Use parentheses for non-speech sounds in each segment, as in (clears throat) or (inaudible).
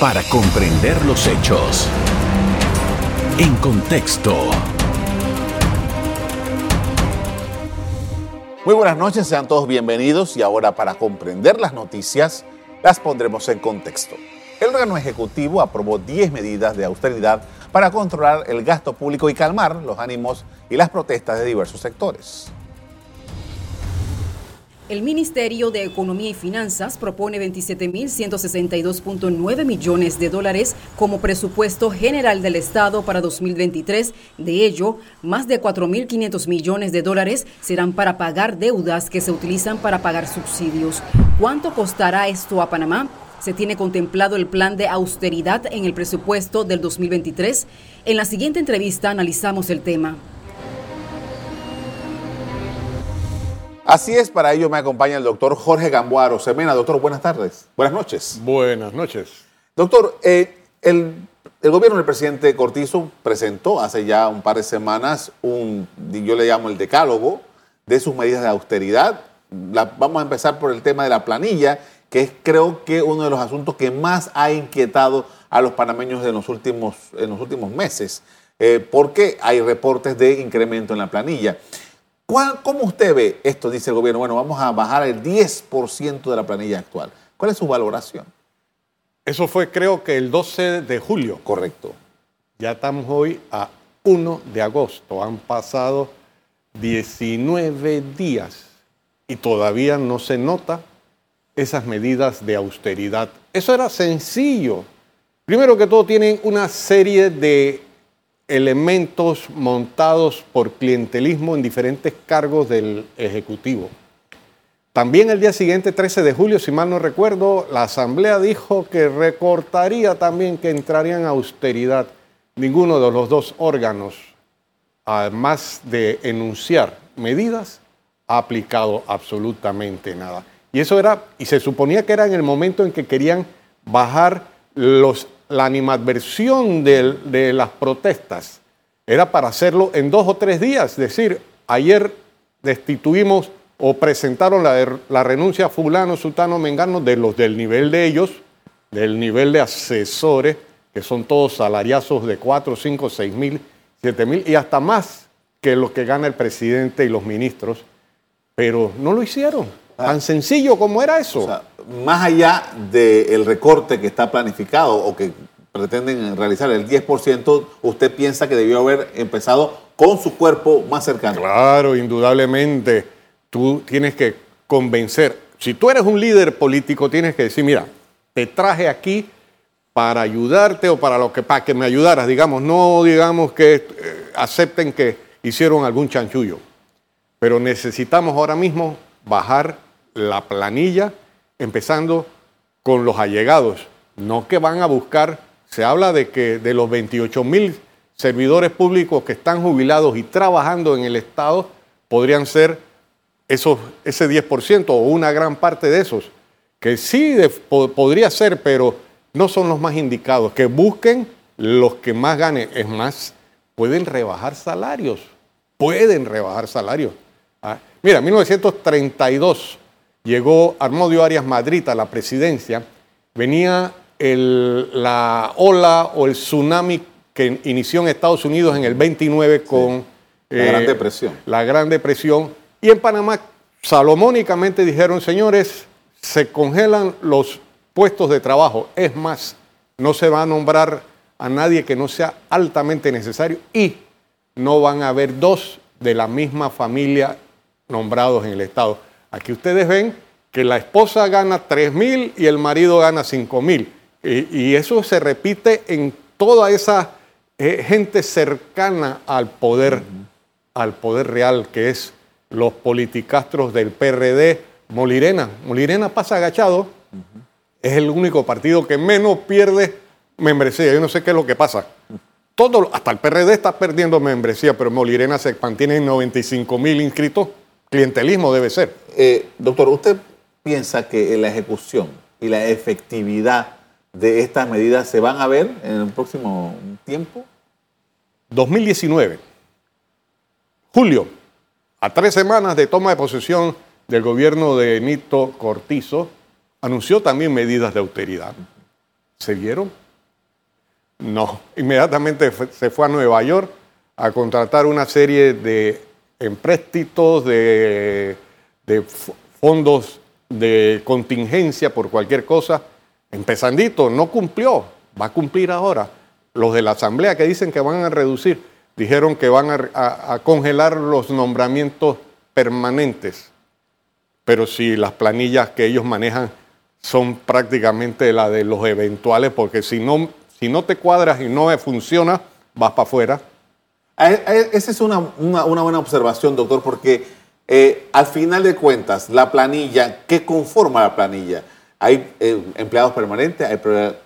para comprender los hechos. En contexto. Muy buenas noches, sean todos bienvenidos y ahora para comprender las noticias las pondremos en contexto. El órgano ejecutivo aprobó 10 medidas de austeridad para controlar el gasto público y calmar los ánimos y las protestas de diversos sectores. El Ministerio de Economía y Finanzas propone 27.162.9 millones de dólares como presupuesto general del Estado para 2023. De ello, más de 4.500 millones de dólares serán para pagar deudas que se utilizan para pagar subsidios. ¿Cuánto costará esto a Panamá? Se tiene contemplado el plan de austeridad en el presupuesto del 2023. En la siguiente entrevista analizamos el tema. Así es, para ello me acompaña el doctor Jorge Gamboaro Semena. Doctor, buenas tardes. Buenas noches. Buenas noches. Doctor, eh, el, gobierno del presidente Cortizo presentó hace ya un par de semanas un, yo le llamo el decálogo, de sus medidas de austeridad. vamos a empezar por el tema de la planilla, que es creo que uno de los asuntos que más ha inquietado a los panameños en los últimos, en los últimos meses, eh, porque hay reportes de incremento en la planilla. ¿Cómo usted ve esto? Dice el gobierno, bueno, vamos a bajar el 10% de la planilla actual. ¿Cuál es su valoración? Eso fue creo que el 12 de julio. Correcto. Ya estamos hoy a 1 de agosto. Han pasado 19 días y todavía no se nota esas medidas de austeridad. Eso era sencillo. Primero que todo tienen una serie de elementos montados por clientelismo en diferentes cargos del Ejecutivo. También el día siguiente, 13 de julio, si mal no recuerdo, la Asamblea dijo que recortaría también, que entraría en austeridad. Ninguno de los dos órganos, además de enunciar medidas, ha aplicado absolutamente nada. Y eso era, y se suponía que era en el momento en que querían bajar los la animadversión de, las protestas era para hacerlo en dos o tres días. Es decir, ayer destituimos o presentaron la, renuncia a fulano, sultano, mengano de los del nivel de ellos, del nivel de asesores, que son todos salariazos de 4, 5, 6 mil, 7 mil y hasta más que los que gana el presidente y los ministros, pero no lo hicieron. Tan sencillo como era eso. Más allá del recorte que está planificado o que pretenden realizar el 10%, usted piensa que debió haber empezado con su cuerpo más cercano. Claro, indudablemente. Tú tienes que convencer. Si tú eres un líder político, tienes que decir, mira, te traje aquí para ayudarte o para lo que para que me ayudaras, digamos, no digamos que eh, acepten que hicieron algún chanchullo. Pero necesitamos ahora mismo bajar la planilla, empezando con los allegados, no que van a buscar, se habla de que de los 28 mil servidores públicos que están jubilados y trabajando en el Estado, podrían ser esos, ese 10% o una gran parte de esos, que sí podría ser, pero no son los más indicados, que busquen los que más ganen. Es más, pueden rebajar salarios, pueden rebajar salarios. Ah, mira, 1932 llegó Armodio Arias Madrid a la presidencia, venía la ola o el tsunami que inició en Estados Unidos en el 29 con la Gran eh, Depresión. La Gran Depresión. Y en Panamá, salomónicamente dijeron, señores, se congelan los puestos de trabajo. Es más, no se va a nombrar a nadie que no sea altamente necesario y no van a haber dos de la misma familia nombrados en el Estado. Aquí ustedes ven que la esposa gana 3 mil y el marido gana 5 mil. Y, eso se repite en toda esa eh, gente cercana al poder, al poder real, que es los politicastros del PRD. Molirena, Molirena pasa agachado, es el único partido que menos pierde membresía. Yo no sé qué es lo que pasa. Todo, hasta el PRD está perdiendo membresía, pero Molirena se mantiene en 95 mil inscritos clientelismo debe ser. Eh, doctor, ¿usted piensa que la ejecución y la efectividad de estas medidas se van a ver en el próximo tiempo? 2019, julio, a tres semanas de toma de posesión del gobierno de Nito Cortizo, anunció también medidas de austeridad. ¿Se vieron? No, inmediatamente se fue a Nueva York a contratar una serie de empréstitos, de, de fondos de contingencia por cualquier cosa. Empezandito, no cumplió, va a cumplir ahora. Los de la Asamblea que dicen que van a reducir, dijeron que van a, a congelar los nombramientos permanentes. Pero si las planillas que ellos manejan son prácticamente las de los eventuales, porque si no, si no te cuadras y no funciona, vas para afuera. Esa es una, buena observación, doctor, porque eh, al final de cuentas, la planilla, ¿qué conforma la planilla? Hay eh, empleados permanentes, hay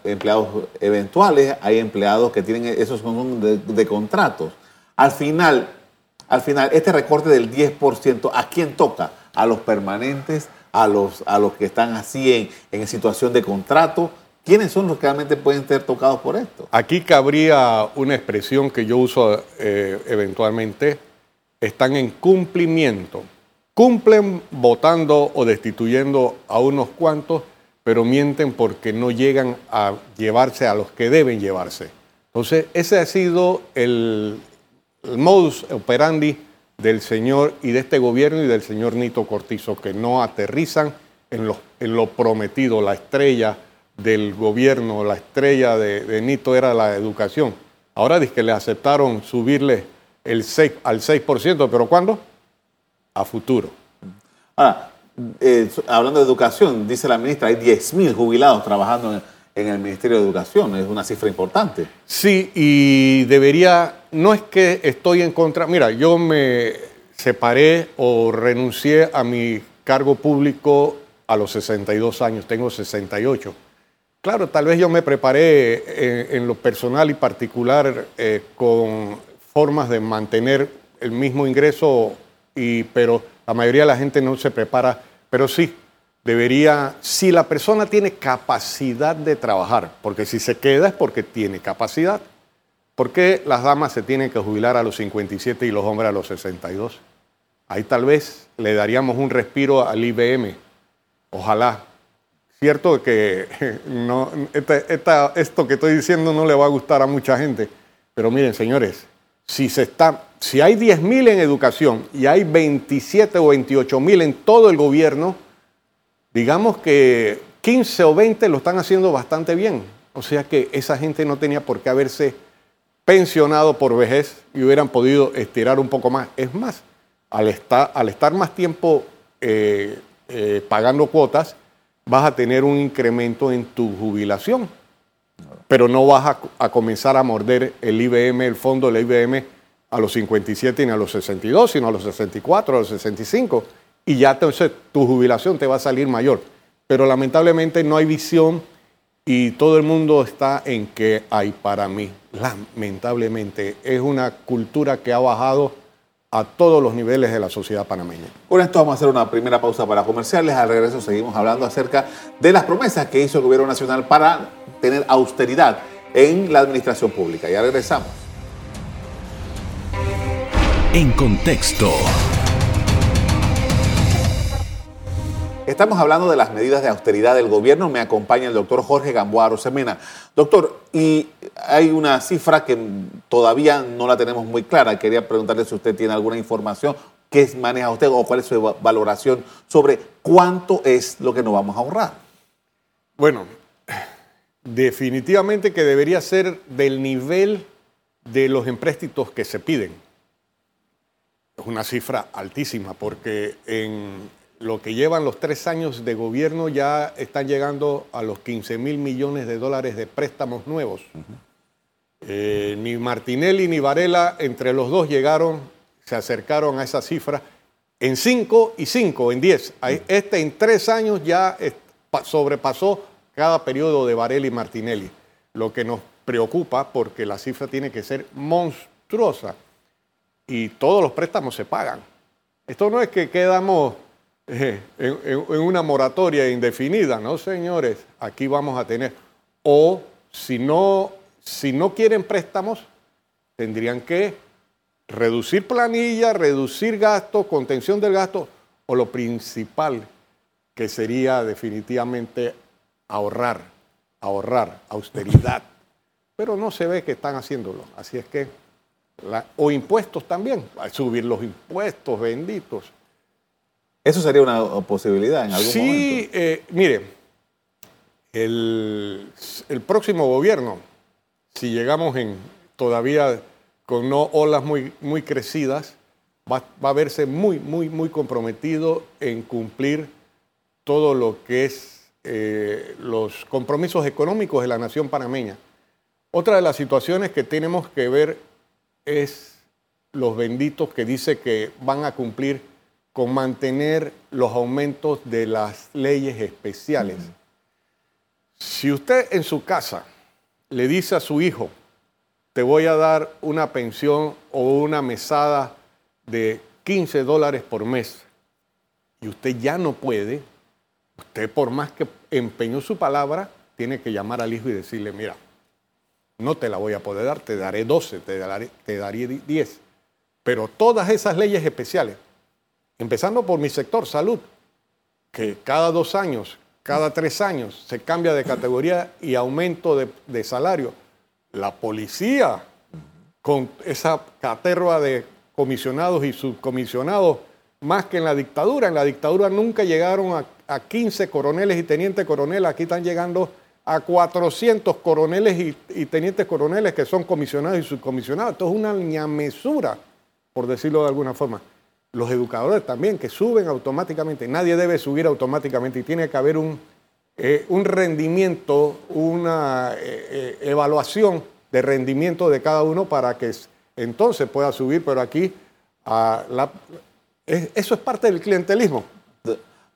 empleados eventuales, hay empleados que tienen esos de, de contratos. Al final, al final, este recorte del 10%, ¿a quién toca? ¿A los permanentes? ¿A los, a los que están así en, en situación de contrato? ¿Quiénes son los que realmente pueden ser tocados por esto? Aquí cabría una expresión que yo uso eh, eventualmente, están en cumplimiento. Cumplen votando o destituyendo a unos cuantos, pero mienten porque no llegan a llevarse a los que deben llevarse. Entonces, ese ha sido el, modus operandi del señor y de este gobierno y del señor Nito Cortizo, que no aterrizan en lo, en lo prometido, la estrella del gobierno, la estrella de, Nito era la educación. Ahora dice que le aceptaron subirle el 6, al 6%, pero ¿cuándo? A futuro. Ahora, eh, hablando de educación, dice la ministra, hay 10.000 jubilados trabajando en, el Ministerio de Educación. Es una cifra importante. Sí, y debería, no es que estoy en contra, mira, yo me separé o renuncié a mi cargo público a los 62 años, tengo 68. Claro, tal vez yo me preparé eh, en, lo personal y particular eh, con formas de mantener el mismo ingreso, pero la mayoría de la gente no se prepara. Pero sí, debería, si la persona tiene capacidad de trabajar, porque si se queda es porque tiene capacidad. ¿Por qué las damas se tienen que jubilar a los 57 y los hombres a los 62? Ahí tal vez le daríamos un respiro al IBM. Ojalá, Cierto que (laughs) no, esto que estoy diciendo no le va a gustar a mucha gente, pero miren, señores, si, se está, si hay 10.000 en educación y hay 27 o 28.000 en todo el gobierno, digamos que 15 o 20 lo están haciendo bastante bien. O sea que esa gente no tenía por qué haberse pensionado por vejez y hubieran podido estirar un poco más. Es más, al estar, al estar más tiempo eh, eh, pagando cuotas, vas a tener un incremento en tu jubilación, pero no vas a, comenzar a morder el IBM, el fondo del IBM a los 57 ni a los 62, sino a los 64, a los 65, y ya entonces tu jubilación te va a salir mayor. Pero lamentablemente no hay visión y todo el mundo está en que hay para mí. Lamentablemente es una cultura que ha bajado a todos los niveles de la sociedad panameña. Con esto vamos a hacer una primera pausa para comerciales. Al regreso seguimos hablando acerca de las promesas que hizo el gobierno nacional para tener austeridad en la administración pública. Ya regresamos. En contexto. Estamos hablando de las medidas de austeridad del gobierno. Me acompaña el doctor Jorge Gamboa Semena. Doctor, y hay una cifra que todavía no la tenemos muy clara. Quería preguntarle si usted tiene alguna información. ¿Qué maneja usted o cuál es su valoración sobre cuánto es lo que nos vamos a ahorrar? Bueno, definitivamente que debería ser del nivel de los empréstitos que se piden. Es una cifra altísima porque en lo que llevan los tres años de gobierno ya están llegando a los 15 mil millones de dólares de préstamos nuevos. Eh, ni Martinelli ni Varela, entre los dos llegaron, se acercaron a esa cifra en cinco y cinco, en diez. Este en tres años ya sobrepasó cada periodo de Varela y Martinelli, lo que nos preocupa porque la cifra tiene que ser monstruosa y todos los préstamos se pagan. Esto no es que quedamos en, una moratoria indefinida, ¿no, señores? Aquí vamos a tener, o si no, si no quieren préstamos, tendrían que reducir planilla, reducir gasto, contención del gasto, o lo principal, que sería definitivamente ahorrar, ahorrar, austeridad. (laughs) Pero no se ve que están haciéndolo. Así es que, o impuestos también, subir los impuestos benditos. ¿Eso sería una posibilidad en algún sí, momento? Sí, eh, mire, el, el, próximo gobierno, si llegamos en todavía con no olas muy, muy crecidas, va, va, a verse muy, muy, muy comprometido en cumplir todo lo que es eh, los compromisos económicos de la nación panameña. Otra de las situaciones que tenemos que ver es los benditos que dice que van a cumplir con mantener los aumentos de las leyes especiales. Si usted en su casa le dice a su hijo, te voy a dar una pensión o una mesada de 15 dólares por mes, y usted ya no puede, usted por más que empeñó su palabra, tiene que llamar al hijo y decirle, mira, no te la voy a poder dar, te daré 12, te daré, te daré 10. Pero todas esas leyes especiales, empezando por mi sector, salud, que cada dos años, cada tres años se cambia de categoría y aumento de, salario, la policía, con esa caterva de comisionados y subcomisionados, más que en la dictadura. En la dictadura nunca llegaron a, a 15 coroneles y tenientes coroneles, aquí están llegando a 400 coroneles y, y, tenientes coroneles que son comisionados y subcomisionados. Esto es una ñamesura, por decirlo de alguna forma. Los educadores también, que suben automáticamente. Nadie debe subir automáticamente y tiene que haber un, eh, un rendimiento, una eh, eh, evaluación de rendimiento de cada uno para que entonces pueda subir, pero aquí eso es parte del clientelismo.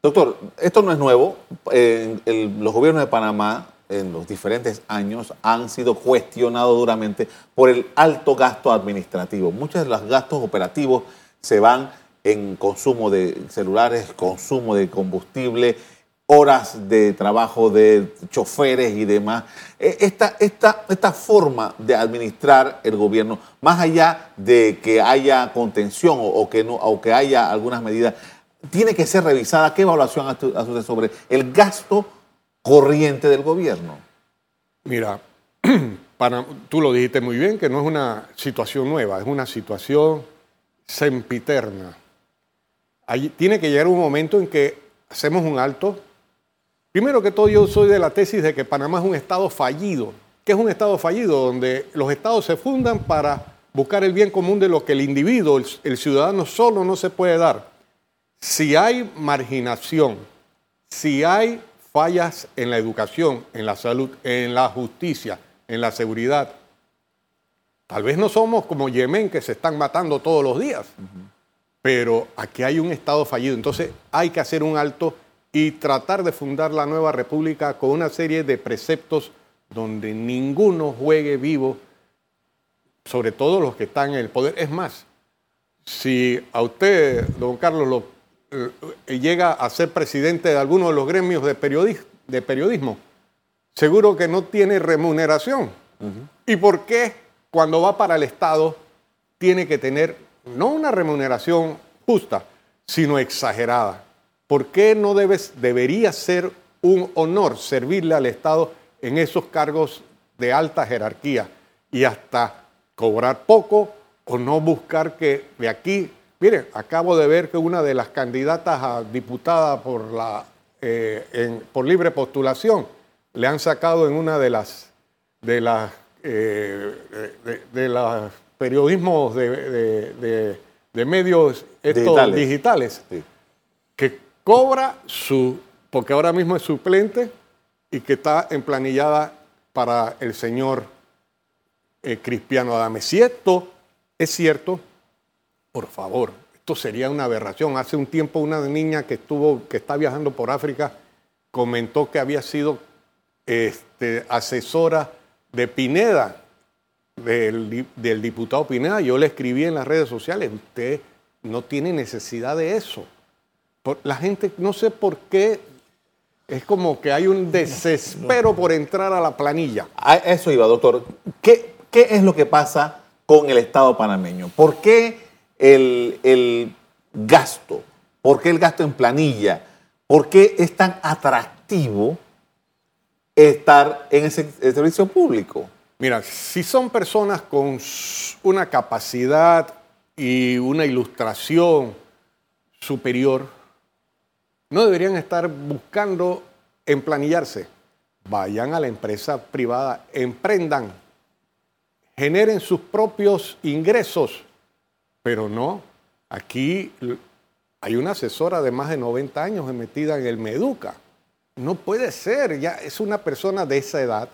Doctor, esto no es nuevo. Los gobiernos de Panamá en los diferentes años han sido cuestionados duramente por el alto gasto administrativo. Muchos de los gastos operativos se van en consumo de celulares, consumo de combustible, horas de trabajo de choferes y demás. Esta, esta, esta forma de administrar el gobierno, más allá de que haya contención o, que, no, o que haya algunas medidas, tiene que ser revisada. ¿Qué evaluación hace sobre el gasto corriente del gobierno? Mira, (clears throat) para, tú lo dijiste muy bien, que no es una situación nueva, es una situación sempiterna. Tiene que llegar un momento en que hacemos un alto. Primero que todo, yo soy de la tesis de que Panamá es un estado fallido. ¿Qué es un estado fallido? Donde los estados se fundan para buscar el bien común de lo que el individuo, el, ciudadano solo no se puede dar. Si hay marginación, si hay fallas en la educación, en la salud, en la justicia, en la seguridad, tal vez no somos como Yemen que se están matando todos los días. Pero aquí hay un Estado fallido. Entonces hay que hacer un alto y tratar de fundar la nueva república con una serie de preceptos donde ninguno juegue vivo, sobre todo los que están en el poder. Es más, si a usted, don Carlos, lo eh, llega a ser presidente de alguno de los gremios de, periodismo, de periodismo seguro que no tiene remuneración. Uh -huh. ¿Y por qué cuando va para el Estado tiene que tener no una remuneración justa, sino exagerada? ¿Por qué no debes, debería ser un honor servirle al Estado en esos cargos de alta jerarquía y hasta cobrar poco o no buscar que de aquí Miren, acabo de ver que una de las candidatas a diputada por, la, eh, por libre postulación le han sacado en una de las de las eh, periodismos de, de, de medios estos digitales, digitales sí. que cobra su porque ahora mismo es suplente y que está emplanillada para el señor eh, Cristiano Adame. Si esto es cierto, por favor, esto sería una aberración. Hace un tiempo una niña que estuvo, que está viajando por África, comentó que había sido este, asesora de Pineda, del, del, diputado Pineda. Yo le escribí en las redes sociales, usted no tiene necesidad de eso. La gente, no sé por qué, es como que hay un desespero por entrar a la planilla. Eso iba, doctor. ¿Qué, qué es lo que pasa con el Estado panameño? ¿Por qué? el, el, gasto? ¿Por qué el gasto en planilla? ¿Por qué es tan atractivo estar en ese servicio público? Mira, si son personas con una capacidad y una ilustración superior, no deberían estar buscando emplanillarse. Vayan a la empresa privada, emprendan, generen sus propios ingresos, pero no, aquí hay una asesora de más de 90 años metida en el Meduca. No puede ser, ya es una persona de esa edad,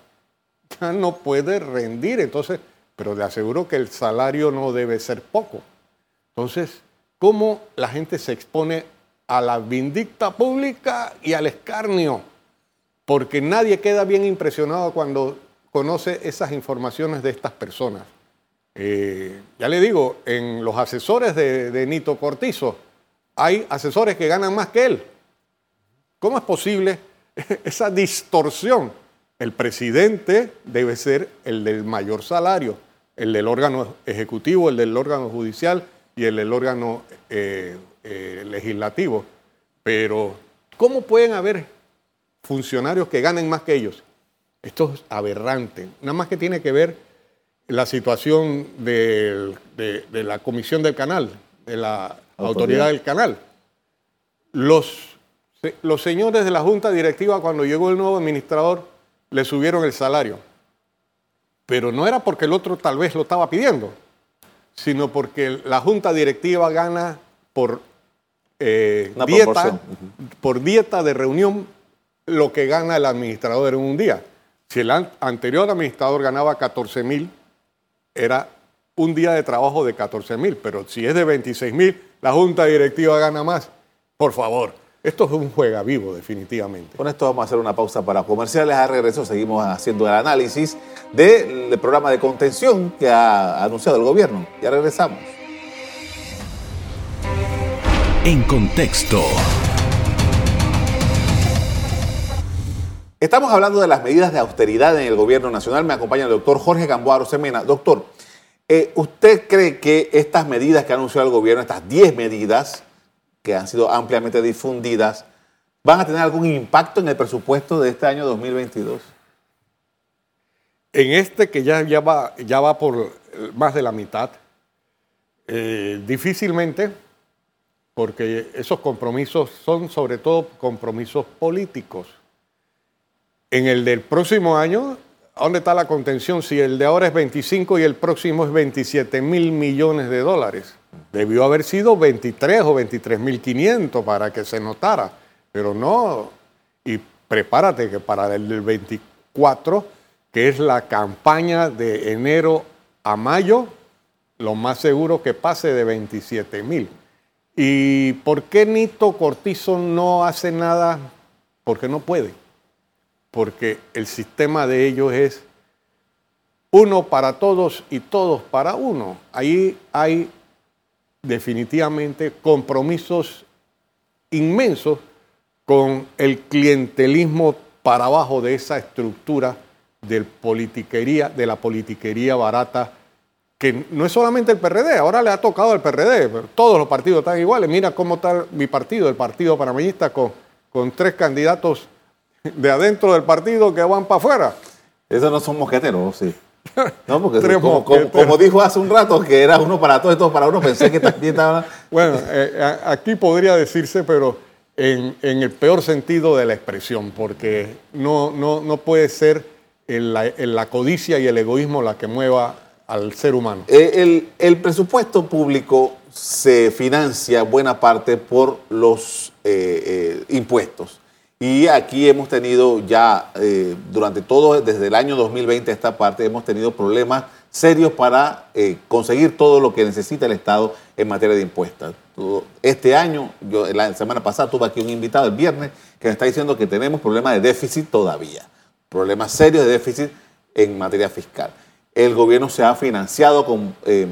ya no puede rendir, entonces, pero le aseguro que el salario no debe ser poco. Entonces, ¿cómo la gente se expone a la vindicta pública y al escarnio? Porque nadie queda bien impresionado cuando conoce esas informaciones de estas personas. Eh, ya le digo, en los asesores de, de Nito Cortizo hay asesores que ganan más que él. ¿Cómo es posible (laughs) esa distorsión? El presidente debe ser el del mayor salario, el del órgano ejecutivo, el del órgano judicial y el del órgano eh, eh, legislativo. Pero, ¿cómo pueden haber funcionarios que ganen más que ellos? Esto es aberrante. Nada más que tiene que ver la situación de, la comisión del canal, de la autoridad, del canal. Los, los señores de la junta directiva, cuando llegó el nuevo administrador, le subieron el salario. Pero no era porque el otro tal vez lo estaba pidiendo, sino porque la junta directiva gana por, eh, dieta, por dieta de reunión lo que gana el administrador en un día. Si el anterior administrador ganaba 14 mil, era un día de trabajo de 14 mil, pero si es de 26 mil, la junta directiva gana más. Por favor, esto es un juega vivo, definitivamente. Con esto vamos a hacer una pausa para comerciales. A regreso seguimos haciendo el análisis del programa de contención que ha anunciado el gobierno. Ya regresamos. En contexto. Estamos hablando de las medidas de austeridad en el gobierno nacional. Me acompaña el doctor Jorge Gamboaro Semena. Doctor, eh, ¿usted cree que estas medidas que ha anunciado el gobierno, estas 10 medidas que han sido ampliamente difundidas, van a tener algún impacto en el presupuesto de este año 2022? En este que ya, ya, va, ya va por más de la mitad, eh, difícilmente, porque esos compromisos son sobre todo compromisos políticos. En el del próximo año dónde está la contención si el de ahora es 25 y el próximo es 27 mil millones de dólares? Debió haber sido 23 o 23 mil 500 para que se notara, pero no. Y prepárate que para el 24, que es la campaña de enero a mayo, lo más seguro que pase de 27 mil. ¿Y por qué Nito Cortizo no hace nada? Porque no puede porque el sistema de ellos es uno para todos y todos para uno. Ahí hay definitivamente compromisos inmensos con el clientelismo para abajo de esa estructura del politiquería, de la politiquería barata, que no es solamente el PRD, ahora le ha tocado al PRD, pero todos los partidos están iguales. Mira cómo está mi partido, el Partido Panameñista, con, con tres candidatos de adentro del partido que van para afuera. Esos no son mosqueteros, sí. (laughs) No, porque como, dijo hace un rato que era uno para todos y todos para uno, pensé que también estaba... (laughs) Bueno, eh, aquí podría decirse, pero en, el peor sentido de la expresión, porque no, no, no puede ser la, la, codicia y el egoísmo la que mueva al ser humano. Eh, el, el presupuesto público se financia buena parte por los eh, impuestos. Y aquí hemos tenido ya, eh, durante todo, desde el año 2020 esta parte, hemos tenido problemas serios para eh, conseguir todo lo que necesita el Estado en materia de impuestos. Este año, la semana pasada tuve aquí un invitado el viernes que me está diciendo que tenemos problemas de déficit todavía, problemas serios de déficit en materia fiscal. El gobierno se ha financiado con, eh,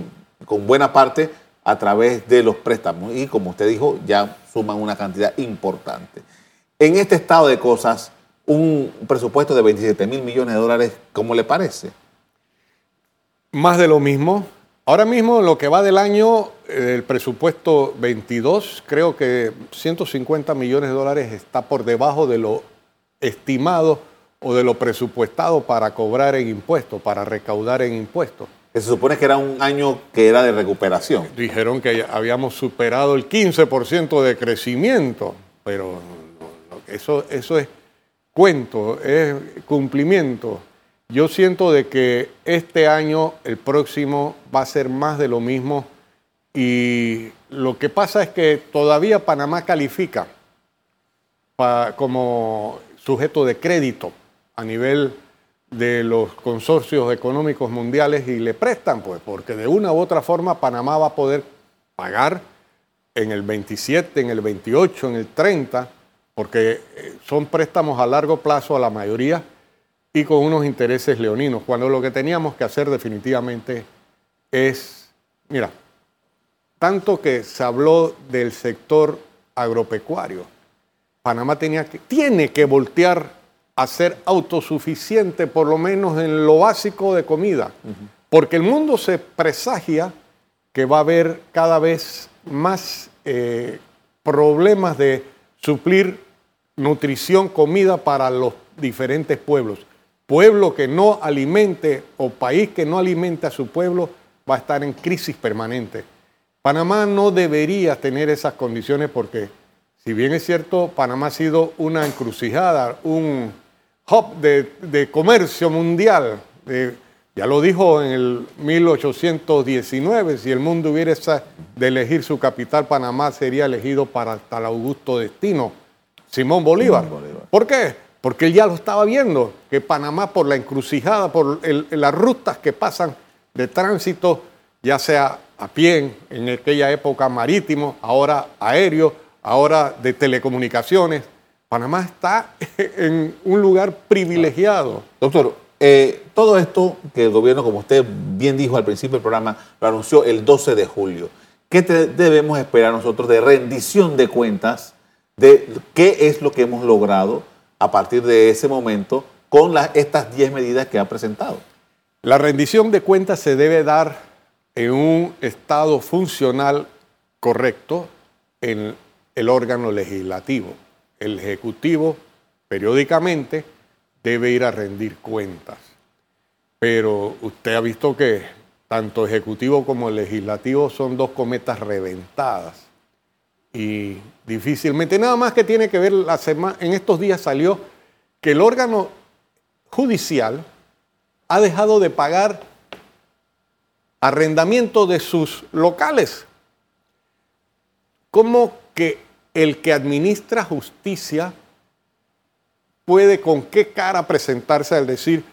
con buena parte a través de los préstamos y como usted dijo, ya suman una cantidad importante. En este estado de cosas, un presupuesto de 27 mil millones de dólares, ¿cómo le parece? Más de lo mismo. Ahora mismo, lo que va del año, eh, el presupuesto 22, creo que 150 millones de dólares está por debajo de lo estimado o de lo presupuestado para cobrar en impuestos, para recaudar en impuestos. Se supone que era un año que era de recuperación. Dijeron que habíamos superado el 15% de crecimiento, pero eso, eso es cuento, es cumplimiento. Yo siento de que este año, el próximo, va a ser más de lo mismo y lo que pasa es que todavía Panamá califica como sujeto de crédito a nivel de los consorcios económicos mundiales y le prestan, pues, porque de una u otra forma Panamá va a poder pagar en el 27, en el 28, en el 30, porque eh, son préstamos a largo plazo a la mayoría y con unos intereses leoninos, cuando lo que teníamos que hacer definitivamente es, mira, tanto que se habló del sector agropecuario, Panamá tenía que, tiene que voltear a ser autosuficiente, por lo menos en lo básico de comida, porque el mundo se presagia que va a haber cada vez más eh, problemas de suplir nutrición, comida para los diferentes pueblos. Pueblo que no alimente o país que no alimente a su pueblo va a estar en crisis permanente. Panamá no debería tener esas condiciones porque, si bien es cierto, Panamá ha sido una encrucijada, un hub de, comercio mundial. Ya lo dijo en el 1819, si el mundo hubiera de elegir su capital, Panamá sería elegido para tal augusto destino, Simón Bolívar. ¿Por qué? Porque él ya lo estaba viendo, que Panamá por la encrucijada, por las rutas que pasan de tránsito, ya sea a pie, en aquella época marítimo, ahora aéreo, ahora de telecomunicaciones. Panamá está (laughs) en un lugar privilegiado. Doctor, eh, todo esto que el gobierno, como usted bien dijo al principio del programa, lo anunció el 12 de julio. ¿Qué debemos esperar nosotros de rendición de cuentas de qué es lo que hemos logrado a partir de ese momento con estas 10 medidas que ha presentado? La rendición de cuentas se debe dar en un estado funcional correcto en el órgano legislativo. El Ejecutivo periódicamente debe ir a rendir cuentas. Pero usted ha visto que tanto Ejecutivo como Legislativo son dos cometas reventadas. Y difícilmente, nada más que tiene que ver, la semana, en estos días salió que el órgano judicial ha dejado de pagar arrendamiento de sus locales. ¿Cómo que el que administra justicia puede con qué cara presentarse al decir,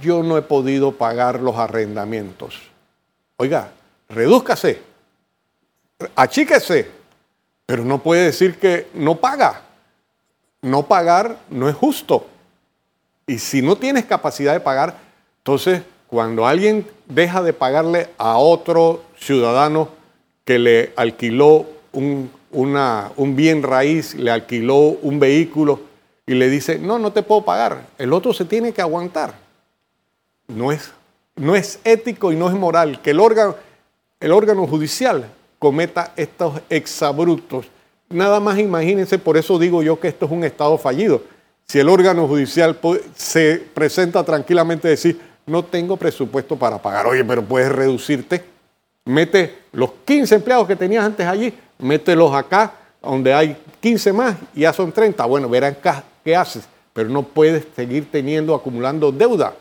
yo no he podido pagar los arrendamientos? Oiga, redúzcase, achíquese, pero no puede decir que no paga. No pagar no es justo. Y si no tienes capacidad de pagar, entonces cuando alguien deja de pagarle a otro ciudadano que le alquiló un, un, bien raíz, le alquiló un vehículo y le dice, no, no te puedo pagar, el otro se tiene que aguantar. No es, no es ético y no es moral que el órgano, el órgano judicial cometa estos exabruptos. Nada más imagínense, por eso digo yo que esto es un Estado fallido. Si el órgano judicial se presenta tranquilamente a decir, no tengo presupuesto para pagar. Oye, pero puedes reducirte. Mete los 15 empleados que tenías antes allí, mételos acá, donde hay 15 más y ya son 30. Bueno, verán haces, pero no puedes seguir teniendo, acumulando deuda,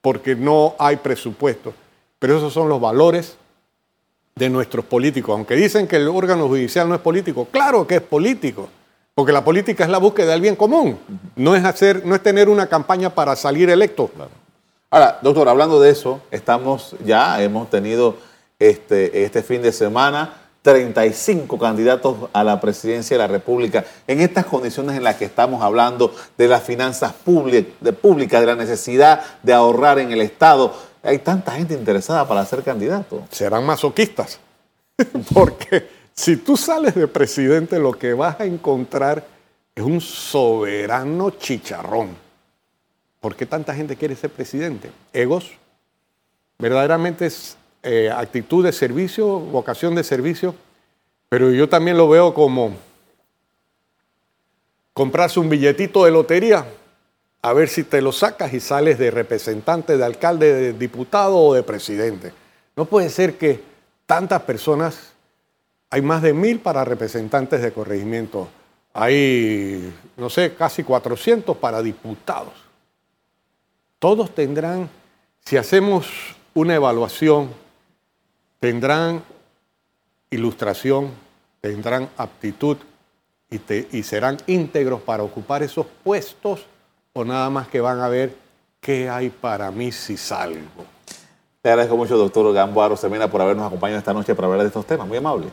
porque no hay presupuesto. Pero esos son los valores de nuestros políticos. Aunque dicen que el órgano judicial no es político, claro que es político, porque la política es la búsqueda del bien común, no es, hacer, no es tener una campaña para salir electo. Ahora, doctor, hablando de eso, estamos ya, hemos tenido este, este fin de semana 35 candidatos a la presidencia de la República en estas condiciones en las que estamos hablando de las finanzas públicas, de, la necesidad de ahorrar en el Estado. Hay tanta gente interesada para ser candidato. Serán masoquistas, (laughs) porque si tú sales de presidente lo que vas a encontrar es un soberano chicharrón ¿Por qué tanta gente quiere ser presidente? Egos, verdaderamente es eh, actitud de servicio, vocación de servicio, pero yo también lo veo como comprarse un billetito de lotería a ver si te lo sacas y sales de representante, de alcalde, de diputado o de presidente. No puede ser que tantas personas, hay más de mil para representantes de corregimiento, hay, no sé, casi 400 para diputados. Todos tendrán, si hacemos una evaluación, tendrán ilustración, tendrán aptitud y, y serán íntegros para ocupar esos puestos o nada más que van a ver qué hay para mí si salgo. Le agradezco mucho, doctor Gamboa Rosemena, por habernos acompañado esta noche para hablar de estos temas. Muy amable.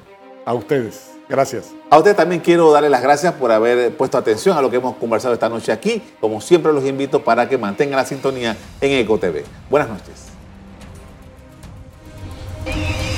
A ustedes. Gracias. A usted también quiero darle las gracias por haber puesto atención a lo que hemos conversado esta noche aquí. Como siempre, los invito para que mantengan la sintonía en EcoTV. Buenas noches.